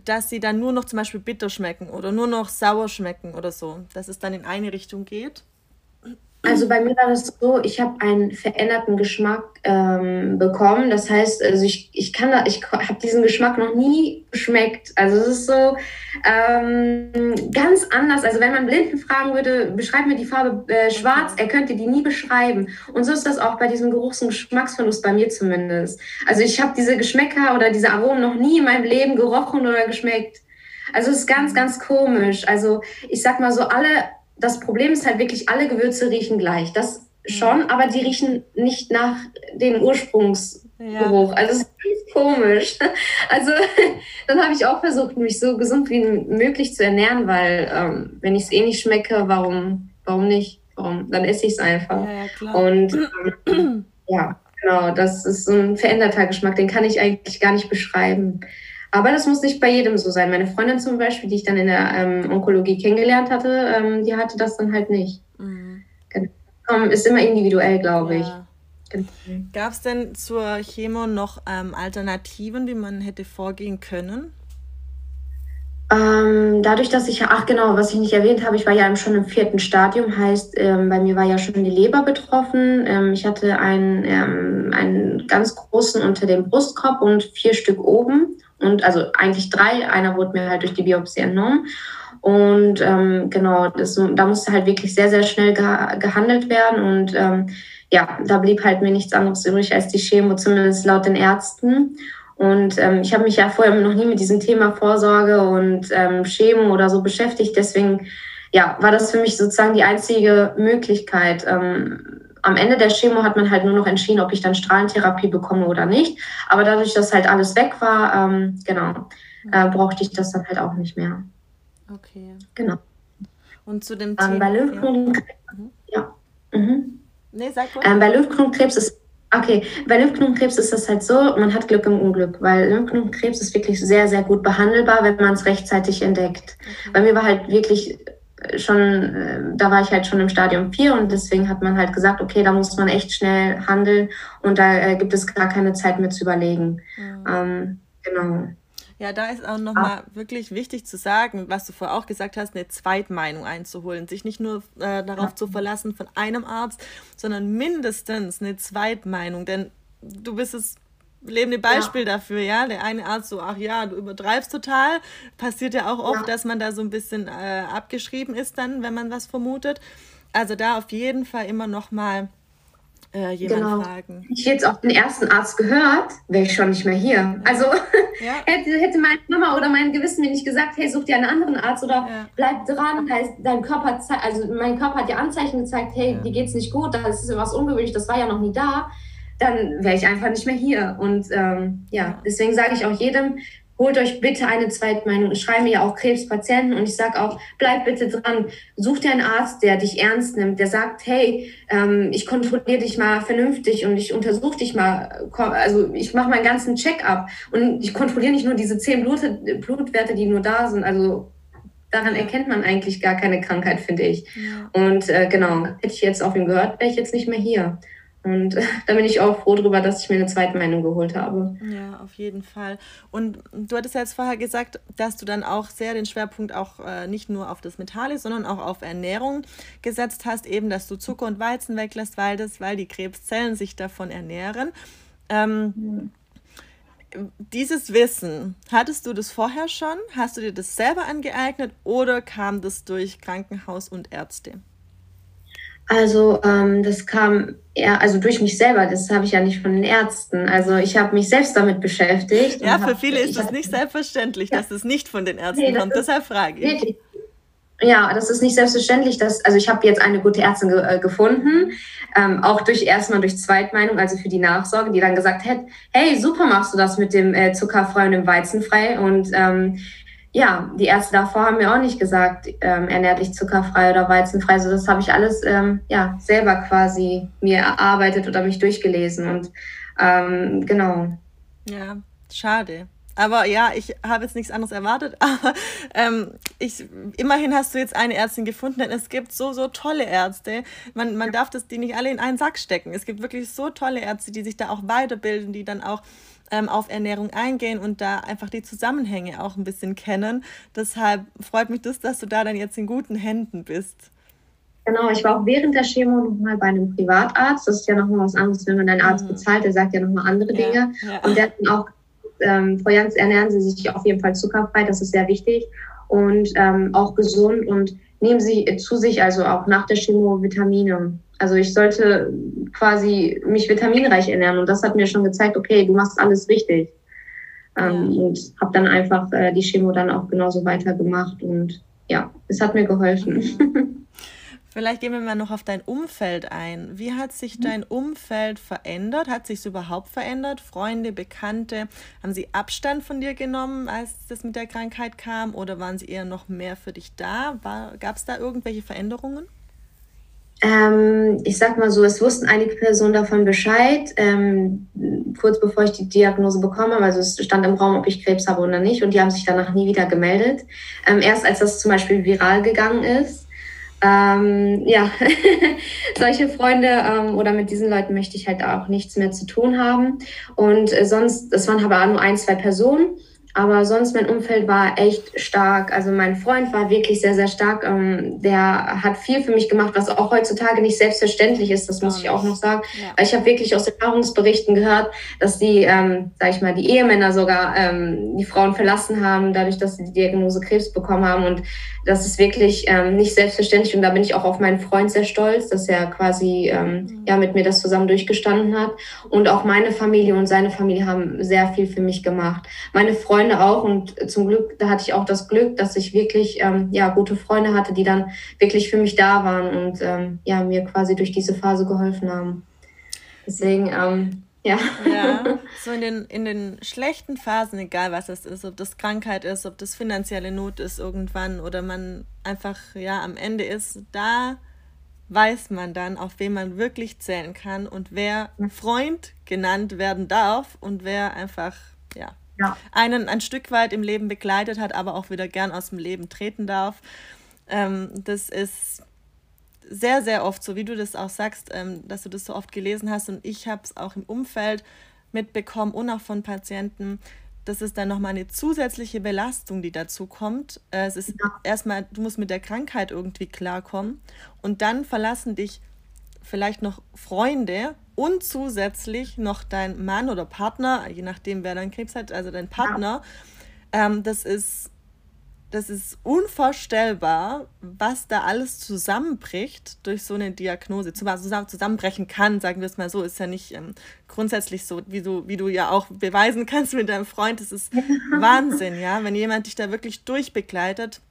dass sie dann nur noch zum Beispiel bitter schmecken oder nur noch sauer schmecken oder so, dass es dann in eine Richtung geht? Also bei mir war das so, ich habe einen veränderten Geschmack ähm, bekommen. Das heißt, also ich, ich kann da, ich habe diesen Geschmack noch nie geschmeckt. Also es ist so ähm, ganz anders. Also wenn man Blinden fragen würde, beschreib mir die Farbe äh, schwarz, er könnte die nie beschreiben. Und so ist das auch bei diesem Geruchs- und Geschmacksverlust bei mir zumindest. Also ich habe diese Geschmäcker oder diese Aromen noch nie in meinem Leben gerochen oder geschmeckt. Also es ist ganz, ganz komisch. Also ich sag mal so, alle das Problem ist halt wirklich, alle Gewürze riechen gleich. Das schon, mhm. aber die riechen nicht nach dem Ursprungsgeruch. Ja. Also es ist komisch. Also dann habe ich auch versucht, mich so gesund wie möglich zu ernähren, weil ähm, wenn ich es eh nicht schmecke, warum, warum nicht? Warum? Dann esse ich es einfach. Ja, ja, Und ähm, ja, genau, das ist so ein veränderter Geschmack, den kann ich eigentlich gar nicht beschreiben. Aber das muss nicht bei jedem so sein. Meine Freundin zum Beispiel, die ich dann in der ähm, Onkologie kennengelernt hatte, ähm, die hatte das dann halt nicht. Mhm. Ist immer individuell, glaube ich. Genau. Gab es denn zur Chemo noch ähm, Alternativen, wie man hätte vorgehen können? Ähm, dadurch, dass ich, ach genau, was ich nicht erwähnt habe, ich war ja schon im vierten Stadium, heißt, ähm, bei mir war ja schon die Leber betroffen. Ähm, ich hatte einen, ähm, einen ganz großen unter dem Brustkorb und vier Stück oben. Und also eigentlich drei. Einer wurde mir halt durch die Biopsie entnommen. Und ähm, genau, das, da musste halt wirklich sehr, sehr schnell ge gehandelt werden. Und ähm, ja, da blieb halt mir nichts anderes übrig als die Chemo, zumindest laut den Ärzten. Und ähm, ich habe mich ja vorher noch nie mit diesem Thema Vorsorge und ähm, Chemo oder so beschäftigt. Deswegen ja, war das für mich sozusagen die einzige Möglichkeit. Ähm, am Ende der Chemo hat man halt nur noch entschieden, ob ich dann Strahlentherapie bekomme oder nicht. Aber dadurch, dass halt alles weg war, ähm, genau, äh, brauchte ich das dann halt auch nicht mehr. Okay. Genau. Und zu dem Thema. Ähm, bei Lymphknotenkrebs, ja. ja. Mhm. Nee, sag gut. Ähm, bei Lymphknotenkrebs ist Okay, bei Lymphknotenkrebs ist das halt so, man hat Glück im Unglück, weil Lymphknotenkrebs ist wirklich sehr, sehr gut behandelbar, wenn man es rechtzeitig entdeckt. Okay. Bei mir war halt wirklich schon, äh, da war ich halt schon im Stadium 4 und deswegen hat man halt gesagt, okay, da muss man echt schnell handeln und da äh, gibt es gar keine Zeit mehr zu überlegen. Mhm. Ähm, genau. Ja, da ist auch nochmal ah. wirklich wichtig zu sagen, was du vorher auch gesagt hast, eine Zweitmeinung einzuholen. Sich nicht nur äh, darauf ja. zu verlassen von einem Arzt, sondern mindestens eine Zweitmeinung. Denn du bist es lebende Beispiel ja. dafür, ja. Der eine Arzt so, ach ja, du übertreibst total. Passiert ja auch oft, ja. dass man da so ein bisschen äh, abgeschrieben ist dann, wenn man was vermutet. Also da auf jeden Fall immer nochmal äh, jemand genau. fragen. Ich jetzt auf den ersten Arzt gehört, wäre ich schon nicht mehr hier. Ja. Also ja. hätte, hätte meine Mama oder mein Gewissen mir nicht gesagt, hey, such dir einen anderen Arzt oder bleib dran, heißt dein Körper, also mein Körper hat dir Anzeichen gezeigt, hey, dir geht's nicht gut, das ist was ungewöhnlich, das war ja noch nie da, dann wäre ich einfach nicht mehr hier. Und ähm, ja, deswegen sage ich auch jedem, holt euch bitte eine Zweitmeinung. Ich schreibe ja auch Krebspatienten und ich sage auch, bleib bitte dran. Such dir einen Arzt, der dich ernst nimmt, der sagt, hey, ähm, ich kontrolliere dich mal vernünftig und ich untersuche dich mal. Also ich mache meinen ganzen Check-up und ich kontrolliere nicht nur diese zehn Blut Blutwerte, die nur da sind. Also daran erkennt man eigentlich gar keine Krankheit, finde ich. Und äh, genau, hätte ich jetzt auf ihn gehört, wäre ich jetzt nicht mehr hier. Und da bin ich auch froh darüber, dass ich mir eine zweite Meinung geholt habe. Ja, auf jeden Fall. Und du hattest ja jetzt vorher gesagt, dass du dann auch sehr den Schwerpunkt auch äh, nicht nur auf das Metall, sondern auch auf Ernährung gesetzt hast, eben, dass du Zucker und Weizen weglässt, weil, das, weil die Krebszellen sich davon ernähren. Ähm. Dieses Wissen, hattest du das vorher schon? Hast du dir das selber angeeignet oder kam das durch Krankenhaus und Ärzte? Also ähm, das kam eher, also durch mich selber, das habe ich ja nicht von den Ärzten. Also ich habe mich selbst damit beschäftigt. Ja, für viele ist es nicht selbstverständlich, ja. dass es nicht von den Ärzten nee, kommt. Deshalb frage ich. Wirklich. Ja, das ist nicht selbstverständlich. Dass, also ich habe jetzt eine gute Ärztin ge äh, gefunden, ähm, auch durch erstmal durch Zweitmeinung, also für die Nachsorge, die dann gesagt hat, hey, super machst du das mit dem äh, zuckerfrei und dem Weizenfrei. Und ähm, ja, die Ärzte davor haben mir auch nicht gesagt, ähm, ernähr dich zuckerfrei oder weizenfrei. Also das habe ich alles ähm, ja, selber quasi mir erarbeitet oder mich durchgelesen. Und ähm, genau. Ja, schade. Aber ja, ich habe jetzt nichts anderes erwartet. Aber ähm, ich, immerhin hast du jetzt eine Ärztin gefunden, denn es gibt so, so tolle Ärzte. Man, man darf das die nicht alle in einen Sack stecken. Es gibt wirklich so tolle Ärzte, die sich da auch weiterbilden, die dann auch ähm, auf Ernährung eingehen und da einfach die Zusammenhänge auch ein bisschen kennen. Deshalb freut mich das, dass du da dann jetzt in guten Händen bist. Genau, ich war auch während der Chemo nochmal bei einem Privatarzt. Das ist ja nochmal was anderes, wenn man einen Arzt mhm. bezahlt, der sagt ja nochmal andere Dinge. Ja, ja. Und der hat dann auch, ähm, Frau Jans, ernähren Sie sich auf jeden Fall zuckerfrei, das ist sehr wichtig. Und ähm, auch gesund und nehmen Sie zu sich, also auch nach der Chemo, Vitamine. Also ich sollte quasi mich vitaminreich ernähren und das hat mir schon gezeigt, okay, du machst alles richtig. Ähm. Und habe dann einfach äh, die Chemo dann auch genauso weitergemacht und ja, es hat mir geholfen. Mhm. Vielleicht gehen wir mal noch auf dein Umfeld ein. Wie hat sich mhm. dein Umfeld verändert? Hat sich es überhaupt verändert? Freunde, Bekannte, haben sie Abstand von dir genommen, als das mit der Krankheit kam? Oder waren sie eher noch mehr für dich da? Gab es da irgendwelche Veränderungen? Ähm, ich sag mal so, es wussten einige Personen davon Bescheid, ähm, kurz bevor ich die Diagnose bekommen habe. Also es stand im Raum, ob ich Krebs habe oder nicht. Und die haben sich danach nie wieder gemeldet. Ähm, erst als das zum Beispiel viral gegangen ist. Ähm, ja, solche Freunde ähm, oder mit diesen Leuten möchte ich halt auch nichts mehr zu tun haben. Und äh, sonst, es waren aber nur ein, zwei Personen. Aber sonst mein Umfeld war echt stark. Also mein Freund war wirklich sehr, sehr stark. Ähm, der hat viel für mich gemacht, was auch heutzutage nicht selbstverständlich ist. Das muss ich auch noch sagen. Ja. Ich habe wirklich aus Erfahrungsberichten gehört, dass die, ähm, sag ich mal, die Ehemänner sogar ähm, die Frauen verlassen haben, dadurch, dass sie die Diagnose Krebs bekommen haben. Und das ist wirklich ähm, nicht selbstverständlich. Und da bin ich auch auf meinen Freund sehr stolz, dass er quasi ähm, mhm. ja mit mir das zusammen durchgestanden hat. Und auch meine Familie und seine Familie haben sehr viel für mich gemacht. Meine Freunde Freunde auch und zum Glück, da hatte ich auch das Glück, dass ich wirklich ähm, ja gute Freunde hatte, die dann wirklich für mich da waren und ähm, ja mir quasi durch diese Phase geholfen haben. Deswegen ähm, ja. Ja, so in den, in den schlechten Phasen, egal was es ist, ob das Krankheit ist, ob das finanzielle Not ist irgendwann oder man einfach ja am Ende ist, da weiß man dann, auf wen man wirklich zählen kann und wer Freund genannt werden darf und wer einfach ja einen ein Stück weit im Leben begleitet hat, aber auch wieder gern aus dem Leben treten darf. Ähm, das ist sehr, sehr oft so, wie du das auch sagst, ähm, dass du das so oft gelesen hast und ich habe es auch im Umfeld mitbekommen und auch von Patienten. Das ist dann nochmal eine zusätzliche Belastung, die dazu kommt. Äh, es ist ja. erstmal, du musst mit der Krankheit irgendwie klarkommen und dann verlassen dich vielleicht noch Freunde und zusätzlich noch dein Mann oder Partner, je nachdem, wer dann Krebs hat, also dein Partner. Ja. Ähm, das ist das ist unvorstellbar, was da alles zusammenbricht durch so eine Diagnose. Zusammenbrechen kann, sagen wir es mal so, ist ja nicht ähm, grundsätzlich so, wie du, wie du ja auch beweisen kannst mit deinem Freund. Das ist Wahnsinn, ja. Wenn jemand dich da wirklich durchbegleitet,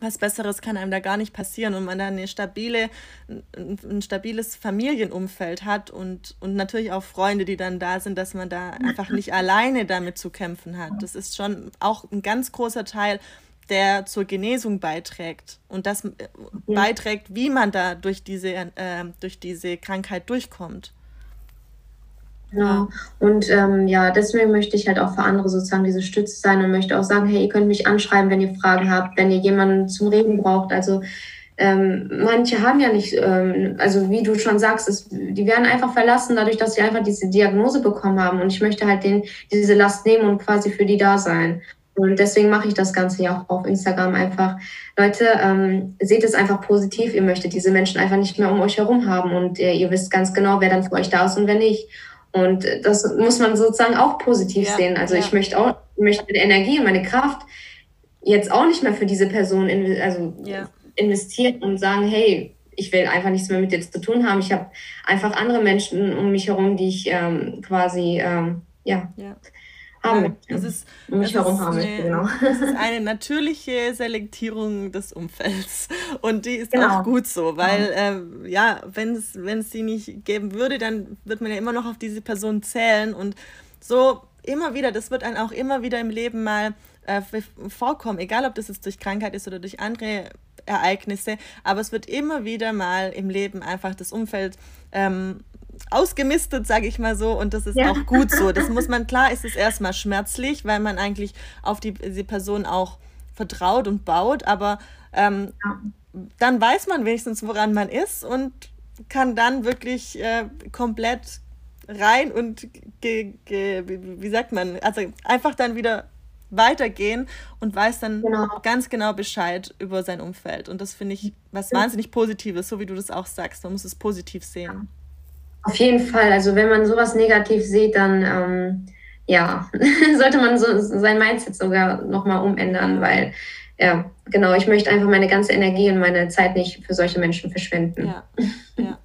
was Besseres kann einem da gar nicht passieren und man dann eine stabile, ein, ein stabiles Familienumfeld hat und, und natürlich auch Freunde, die dann da sind, dass man da einfach nicht alleine damit zu kämpfen hat. Das ist schon auch ein ganz großer Teil, der zur Genesung beiträgt und das äh, beiträgt, wie man da durch diese, äh, durch diese Krankheit durchkommt. Genau. Und ähm, ja, deswegen möchte ich halt auch für andere sozusagen diese Stütze sein und möchte auch sagen, hey, ihr könnt mich anschreiben, wenn ihr Fragen habt, wenn ihr jemanden zum Reden braucht. Also ähm, manche haben ja nicht, ähm, also wie du schon sagst, es, die werden einfach verlassen, dadurch, dass sie einfach diese Diagnose bekommen haben. Und ich möchte halt den, diese Last nehmen und quasi für die da sein. Und deswegen mache ich das Ganze ja auch auf Instagram einfach. Leute, ähm, seht es einfach positiv. Ihr möchtet diese Menschen einfach nicht mehr um euch herum haben und ihr, ihr wisst ganz genau, wer dann für euch da ist und wer nicht. Und das muss man sozusagen auch positiv ja, sehen. Also ja. ich möchte auch, möchte meine Energie und meine Kraft jetzt auch nicht mehr für diese Person in, also ja. investieren und sagen, hey, ich will einfach nichts mehr mit dir zu tun haben. Ich habe einfach andere Menschen um mich herum, die ich ähm, quasi ähm, ja, ja, es ist, um mich herum eine, genau. Es ist eine natürliche Selektierung des Umfelds und die ist genau. auch gut so, weil genau. äh, ja, wenn es wenn es sie nicht geben würde, dann wird man ja immer noch auf diese Person zählen und so immer wieder, das wird einem auch immer wieder im Leben mal äh, vorkommen, egal ob das jetzt durch Krankheit ist oder durch andere Ereignisse, aber es wird immer wieder mal im Leben einfach das Umfeld ähm, ausgemistet, sage ich mal so, und das ist ja. auch gut so. Das muss man, klar ist es erstmal schmerzlich, weil man eigentlich auf die, die Person auch vertraut und baut, aber ähm, ja. dann weiß man wenigstens, woran man ist und kann dann wirklich äh, komplett rein und ge, ge, wie sagt man, also einfach dann wieder weitergehen und weiß dann genau. ganz genau Bescheid über sein Umfeld. Und das finde ich was wahnsinnig Positives, so wie du das auch sagst. Man muss es positiv sehen. Auf jeden Fall. Also wenn man sowas negativ sieht, dann ähm, ja, sollte man so sein Mindset sogar nochmal umändern, weil ja, genau, ich möchte einfach meine ganze Energie und meine Zeit nicht für solche Menschen verschwenden. Ja, ja.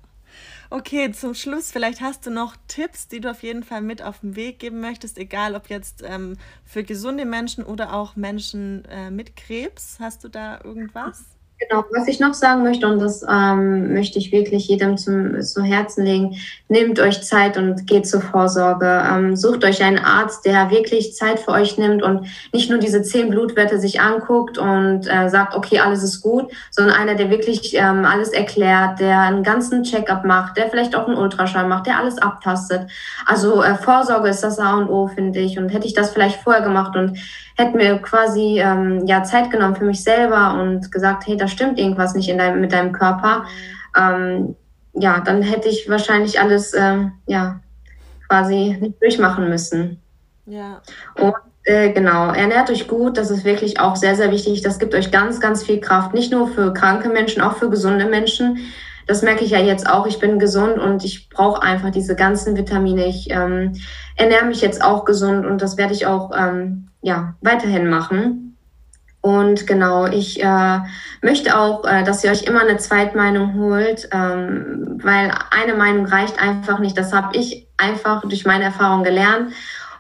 Okay, zum Schluss, vielleicht hast du noch Tipps, die du auf jeden Fall mit auf den Weg geben möchtest, egal ob jetzt ähm, für gesunde Menschen oder auch Menschen äh, mit Krebs. Hast du da irgendwas? Genau, was ich noch sagen möchte, und das ähm, möchte ich wirklich jedem zum, zu Herzen legen, nehmt euch Zeit und geht zur Vorsorge. Ähm, sucht euch einen Arzt, der wirklich Zeit für euch nimmt und nicht nur diese zehn Blutwerte sich anguckt und äh, sagt, okay, alles ist gut, sondern einer, der wirklich ähm, alles erklärt, der einen ganzen Checkup macht, der vielleicht auch einen Ultraschall macht, der alles abtastet. Also äh, Vorsorge ist das A und O, finde ich. Und hätte ich das vielleicht vorher gemacht und hätte mir quasi ähm, ja Zeit genommen für mich selber und gesagt, hey, da stimmt irgendwas nicht in deinem, mit deinem Körper, ähm, ja, dann hätte ich wahrscheinlich alles ähm, ja quasi nicht durchmachen müssen. Ja. Und Äh, genau, ernährt euch gut, das ist wirklich auch sehr, sehr wichtig. Das gibt euch ganz, ganz viel Kraft, nicht nur für kranke Menschen, auch für gesunde Menschen. Das merke ich ja jetzt auch. Ich bin gesund und ich brauche einfach diese ganzen Vitamine. Ich ähm, ernähre mich jetzt auch gesund und das werde ich auch ähm, ja, weiterhin machen. Und genau, ich äh, möchte auch, äh, dass ihr euch immer eine Zweitmeinung holt, ähm, weil eine Meinung reicht einfach nicht. Das habe ich einfach durch meine Erfahrung gelernt.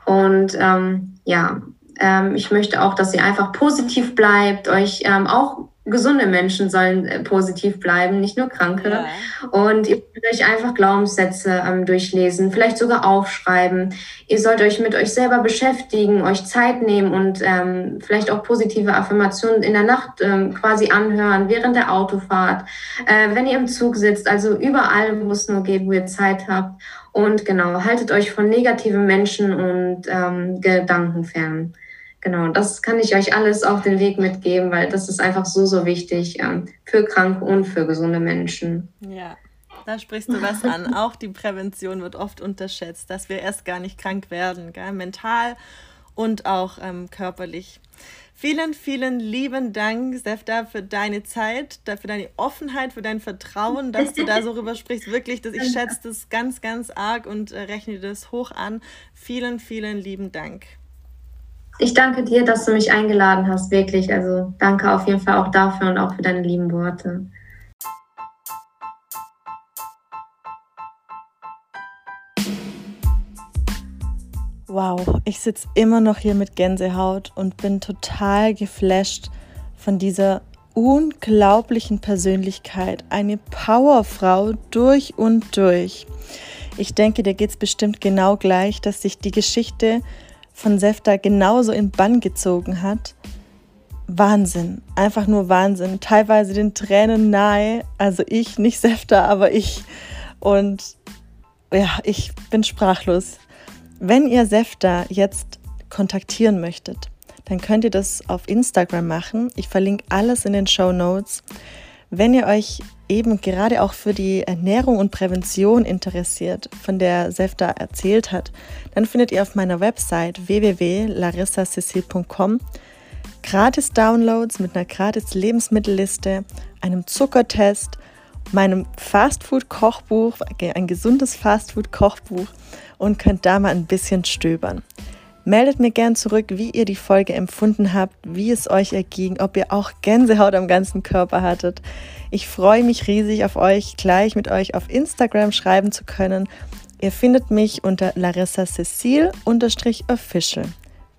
Und ähm, ja, ähm, ich möchte auch, dass ihr einfach positiv bleibt, euch ähm, auch gesunde Menschen sollen äh, positiv bleiben, nicht nur Kranke. Ja. Und ihr könnt euch einfach Glaubenssätze ähm, durchlesen, vielleicht sogar aufschreiben. Ihr sollt euch mit euch selber beschäftigen, euch Zeit nehmen und ähm, vielleicht auch positive Affirmationen in der Nacht ähm, quasi anhören, während der Autofahrt, äh, wenn ihr im Zug sitzt, also überall, wo es nur geht, wo ihr Zeit habt. Und genau, haltet euch von negativen Menschen und ähm, Gedanken fern. Genau, das kann ich euch alles auf den Weg mitgeben, weil das ist einfach so, so wichtig ähm, für kranke und für gesunde Menschen. Ja, da sprichst du was an. Auch die Prävention wird oft unterschätzt, dass wir erst gar nicht krank werden, gell? mental und auch ähm, körperlich. Vielen, vielen lieben Dank, Sefta, für deine Zeit, für deine Offenheit, für dein Vertrauen, dass du da so rüber sprichst. Wirklich, dass ich schätze das ganz, ganz arg und äh, rechne das hoch an. Vielen, vielen lieben Dank. Ich danke dir, dass du mich eingeladen hast, wirklich. Also danke auf jeden Fall auch dafür und auch für deine lieben Worte. Wow, ich sitze immer noch hier mit Gänsehaut und bin total geflasht von dieser unglaublichen Persönlichkeit. Eine Powerfrau durch und durch. Ich denke, dir geht es bestimmt genau gleich, dass sich die Geschichte von Sefta genauso in Bann gezogen hat. Wahnsinn, einfach nur Wahnsinn. Teilweise den Tränen nahe. Also ich, nicht Sefta, aber ich. Und ja, ich bin sprachlos. Wenn ihr Sefta jetzt kontaktieren möchtet, dann könnt ihr das auf Instagram machen. Ich verlinke alles in den Show Notes. Wenn ihr euch eben gerade auch für die Ernährung und Prävention interessiert, von der Sefta erzählt hat, dann findet ihr auf meiner Website www.larissacecil.com gratis Downloads mit einer gratis Lebensmittelliste, einem Zuckertest, meinem Fastfood-Kochbuch, ein gesundes Fastfood-Kochbuch und könnt da mal ein bisschen stöbern. Meldet mir gern zurück, wie ihr die Folge empfunden habt, wie es euch erging, ob ihr auch Gänsehaut am ganzen Körper hattet. Ich freue mich riesig auf euch, gleich mit euch auf Instagram schreiben zu können. Ihr findet mich unter Larissa Cecile official.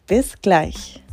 Bis gleich.